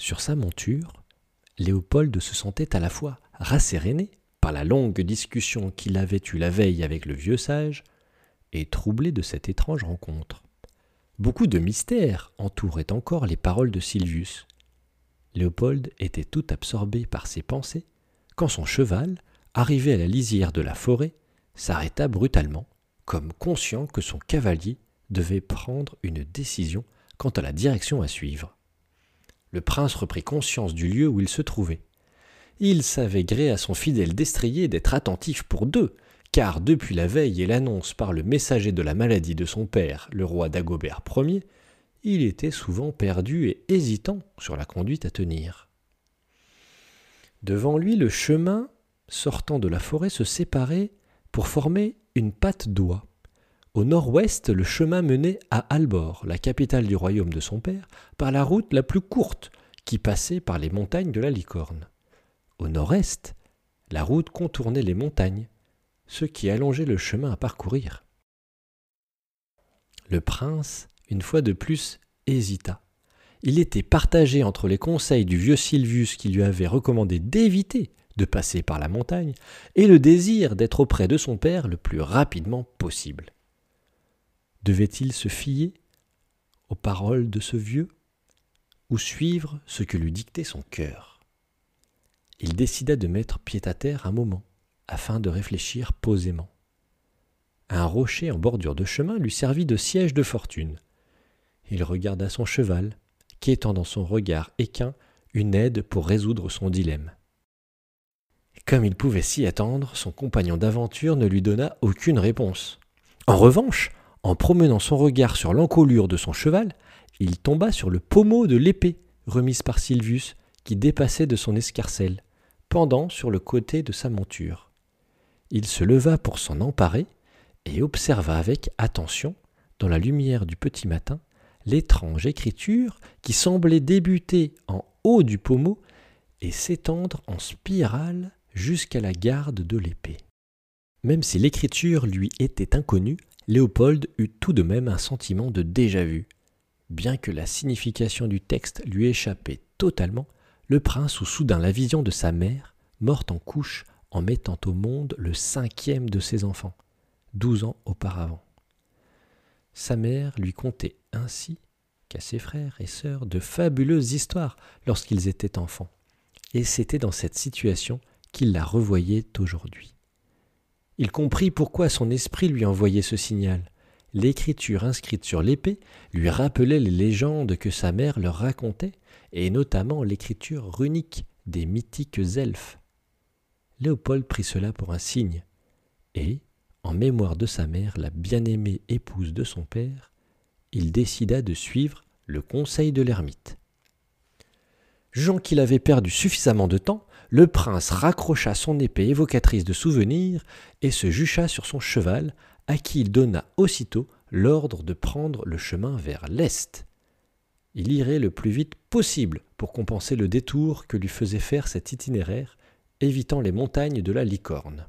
Sur sa monture, Léopold se sentait à la fois rasséréné par la longue discussion qu'il avait eue la veille avec le vieux sage, et troublé de cette étrange rencontre. Beaucoup de mystères entouraient encore les paroles de Silvius. Léopold était tout absorbé par ses pensées quand son cheval, arrivé à la lisière de la forêt, s'arrêta brutalement, comme conscient que son cavalier devait prendre une décision quant à la direction à suivre. Le prince reprit conscience du lieu où il se trouvait. Il savait gré à son fidèle destrier d'être attentif pour deux, car depuis la veille et l'annonce par le messager de la maladie de son père, le roi Dagobert Ier, il était souvent perdu et hésitant sur la conduite à tenir. Devant lui, le chemin sortant de la forêt se séparait pour former une patte d'oie. Au nord-ouest, le chemin menait à Albor, la capitale du royaume de son père, par la route la plus courte qui passait par les montagnes de la Licorne. Au nord-est, la route contournait les montagnes, ce qui allongeait le chemin à parcourir. Le prince, une fois de plus, hésita. Il était partagé entre les conseils du vieux Silvius qui lui avait recommandé d'éviter de passer par la montagne et le désir d'être auprès de son père le plus rapidement possible. Devait-il se fier aux paroles de ce vieux ou suivre ce que lui dictait son cœur? Il décida de mettre pied à terre un moment afin de réfléchir posément. Un rocher en bordure de chemin lui servit de siège de fortune. Il regarda son cheval, quêtant dans son regard équin une aide pour résoudre son dilemme. Comme il pouvait s'y attendre, son compagnon d'aventure ne lui donna aucune réponse. En revanche, en promenant son regard sur l'encolure de son cheval, il tomba sur le pommeau de l'épée remise par Sylvius, qui dépassait de son escarcelle, pendant sur le côté de sa monture. Il se leva pour s'en emparer et observa avec attention, dans la lumière du petit matin, l'étrange écriture qui semblait débuter en haut du pommeau et s'étendre en spirale jusqu'à la garde de l'épée. Même si l'écriture lui était inconnue, Léopold eut tout de même un sentiment de déjà-vu. Bien que la signification du texte lui échappait totalement, le prince eut soudain la vision de sa mère, morte en couche en mettant au monde le cinquième de ses enfants, douze ans auparavant. Sa mère lui contait ainsi qu'à ses frères et sœurs de fabuleuses histoires lorsqu'ils étaient enfants, et c'était dans cette situation qu'il la revoyait aujourd'hui. Il comprit pourquoi son esprit lui envoyait ce signal. L'écriture inscrite sur l'épée lui rappelait les légendes que sa mère leur racontait, et notamment l'écriture runique des mythiques elfes, Léopold prit cela pour un signe, et, en mémoire de sa mère, la bien-aimée épouse de son père, il décida de suivre le conseil de l'ermite. Jugeant qu'il avait perdu suffisamment de temps, le prince raccrocha son épée évocatrice de souvenirs et se jucha sur son cheval, à qui il donna aussitôt l'ordre de prendre le chemin vers l'est. Il irait le plus vite possible pour compenser le détour que lui faisait faire cet itinéraire, évitant les montagnes de la licorne.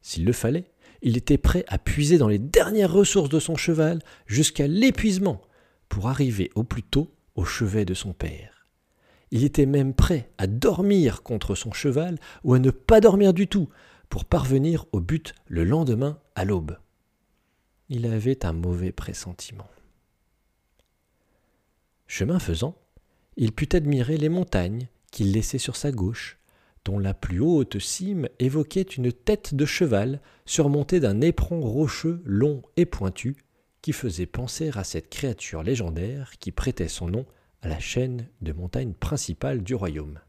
S'il le fallait, il était prêt à puiser dans les dernières ressources de son cheval jusqu'à l'épuisement pour arriver au plus tôt au chevet de son père. Il était même prêt à dormir contre son cheval ou à ne pas dormir du tout pour parvenir au but le lendemain à l'aube. Il avait un mauvais pressentiment. Chemin faisant, il put admirer les montagnes qu'il laissait sur sa gauche, dont la plus haute cime évoquait une tête de cheval surmontée d'un éperon rocheux long et pointu, qui faisait penser à cette créature légendaire qui prêtait son nom à la chaîne de montagnes principale du royaume.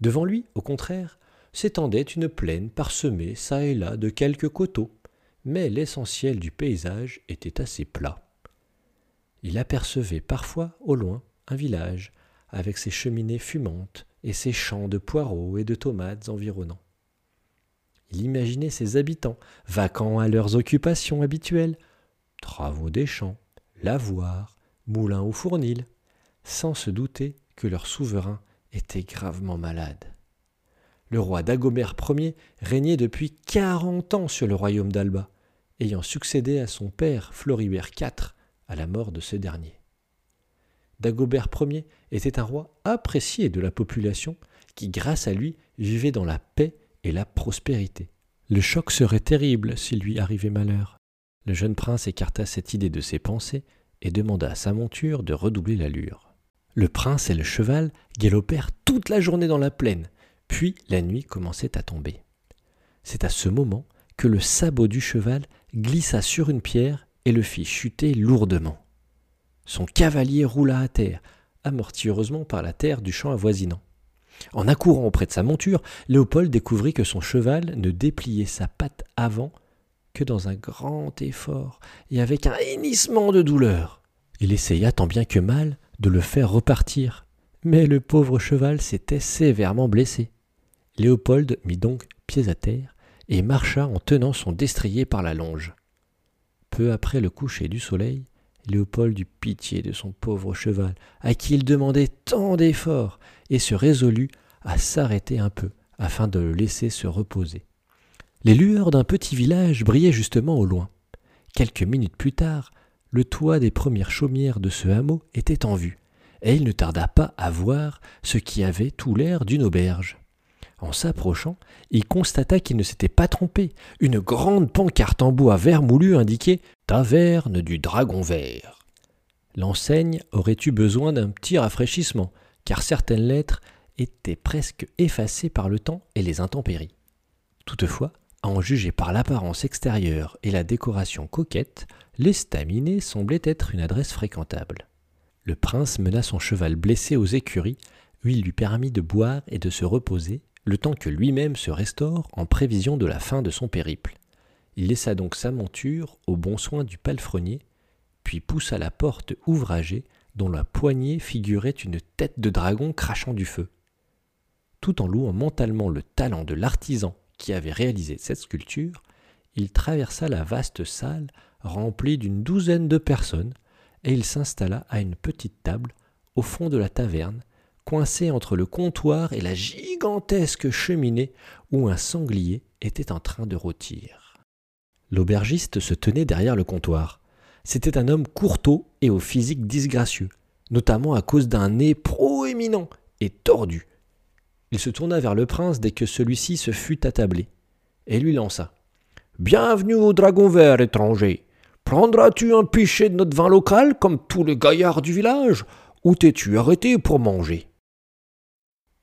Devant lui, au contraire, s'étendait une plaine parsemée çà et là de quelques coteaux, mais l'essentiel du paysage était assez plat. Il apercevait parfois au loin un village, avec ses cheminées fumantes et ses champs de poireaux et de tomates environnants. Il imaginait ses habitants, vacants à leurs occupations habituelles, travaux des champs, lavoirs, moulins ou fournils, sans se douter que leur souverain était gravement malade. Le roi Dagobert Ier régnait depuis quarante ans sur le royaume d'Alba, ayant succédé à son père Floribert IV à la mort de ce dernier. Dagobert Ier était un roi apprécié de la population qui, grâce à lui, vivait dans la paix et la prospérité. Le choc serait terrible s'il lui arrivait malheur. Le jeune prince écarta cette idée de ses pensées et demanda à sa monture de redoubler l'allure. Le prince et le cheval galopèrent toute la journée dans la plaine, puis la nuit commençait à tomber. C'est à ce moment que le sabot du cheval glissa sur une pierre et le fit chuter lourdement. Son cavalier roula à terre, amorti heureusement par la terre du champ avoisinant. En accourant auprès de sa monture, Léopold découvrit que son cheval ne dépliait sa patte avant que dans un grand effort et avec un hennissement de douleur. Il essaya tant bien que mal de le faire repartir, mais le pauvre cheval s'était sévèrement blessé. Léopold mit donc pieds à terre et marcha en tenant son destrier par la longe. Peu après le coucher du soleil, Léopold eut pitié de son pauvre cheval, à qui il demandait tant d'efforts, et se résolut à s'arrêter un peu, afin de le laisser se reposer. Les lueurs d'un petit village brillaient justement au loin. Quelques minutes plus tard, le toit des premières chaumières de ce hameau était en vue, et il ne tarda pas à voir ce qui avait tout l'air d'une auberge. En s'approchant, il constata qu'il ne s'était pas trompé. Une grande pancarte en bois vermoulu indiquait Taverne du Dragon Vert. L'enseigne aurait eu besoin d'un petit rafraîchissement, car certaines lettres étaient presque effacées par le temps et les intempéries. Toutefois, à en juger par l'apparence extérieure et la décoration coquette, l'estaminet semblait être une adresse fréquentable. Le prince mena son cheval blessé aux écuries, où il lui permit de boire et de se reposer, le temps que lui-même se restaure en prévision de la fin de son périple. Il laissa donc sa monture au bon soin du palefrenier, puis poussa la porte ouvragée dont la poignée figurait une tête de dragon crachant du feu. Tout en louant mentalement le talent de l'artisan qui avait réalisé cette sculpture, il traversa la vaste salle remplie d'une douzaine de personnes, et il s'installa à une petite table au fond de la taverne coincé entre le comptoir et la gigantesque cheminée où un sanglier était en train de rôtir. L'aubergiste se tenait derrière le comptoir. C'était un homme courteau et au physique disgracieux, notamment à cause d'un nez proéminent et tordu. Il se tourna vers le prince dès que celui-ci se fut attablé, et lui lança. Bienvenue au Dragon Vert, étranger. Prendras-tu un pichet de notre vin local comme tous les gaillards du village, ou t'es-tu arrêté pour manger?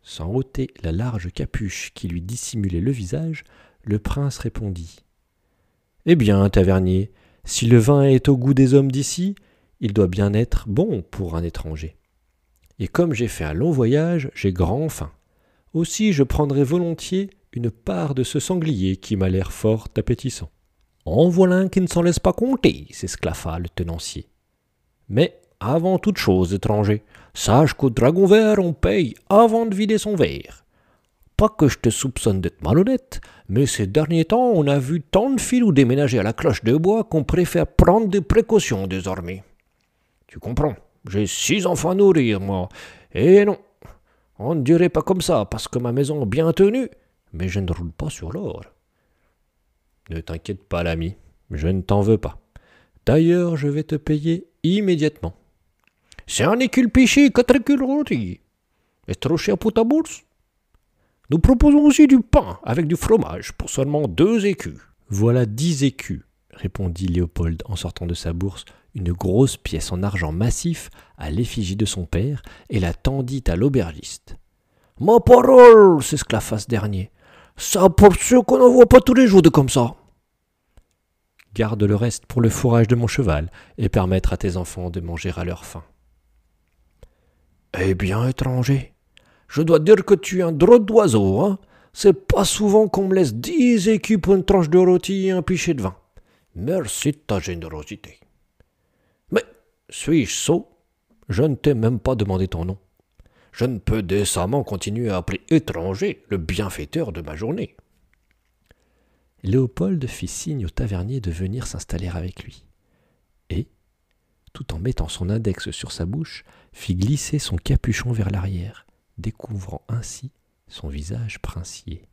Sans ôter la large capuche qui lui dissimulait le visage, le prince répondit. Eh bien, tavernier, si le vin est au goût des hommes d'ici, il doit bien être bon pour un étranger. Et comme j'ai fait un long voyage, j'ai grand faim. Aussi je prendrai volontiers une part de ce sanglier qui m'a l'air fort appétissant. En voilà un qui ne s'en laisse pas compter, s'esclaffa le tenancier. Mais avant toute chose, étranger, sache qu'au dragon vert on paye avant de vider son verre. Pas que je te soupçonne d'être malhonnête, mais ces derniers temps on a vu tant de filous déménager à la cloche de bois qu'on préfère prendre des précautions désormais. Tu comprends, j'ai six enfants à nourrir, moi. Et non, on ne dirait pas comme ça, parce que ma maison est bien tenue, mais je ne roule pas sur l'or. Ne t'inquiète pas, l'ami, je ne t'en veux pas. D'ailleurs, je vais te payer immédiatement. C'est un écule pêché, quatre écules rôtis. Est-ce trop cher pour ta bourse Nous proposons aussi du pain avec du fromage pour seulement deux écus. Voilà dix écus, répondit Léopold en sortant de sa bourse une grosse pièce en argent massif à l'effigie de son père et la tendit à l'aubergiste. Ma parole s'esclaffa ce dernier. Ça pour sûr qu'on n'en voit pas tous les jours de comme ça. Garde le reste pour le fourrage de mon cheval et permettre à tes enfants de manger à leur faim. Eh bien, étranger, je dois dire que tu es un drôle d'oiseau, hein. C'est pas souvent qu'on me laisse dix écus pour une tranche de rôti et un pichet de vin. Merci de ta générosité. Mais suis-je sot Je ne t'ai même pas demandé ton nom. Je ne peux décemment continuer à appeler étranger le bienfaiteur de ma journée. Léopold fit signe au tavernier de venir s'installer avec lui. Et, tout en mettant son index sur sa bouche, fit glisser son capuchon vers l'arrière, découvrant ainsi son visage princier.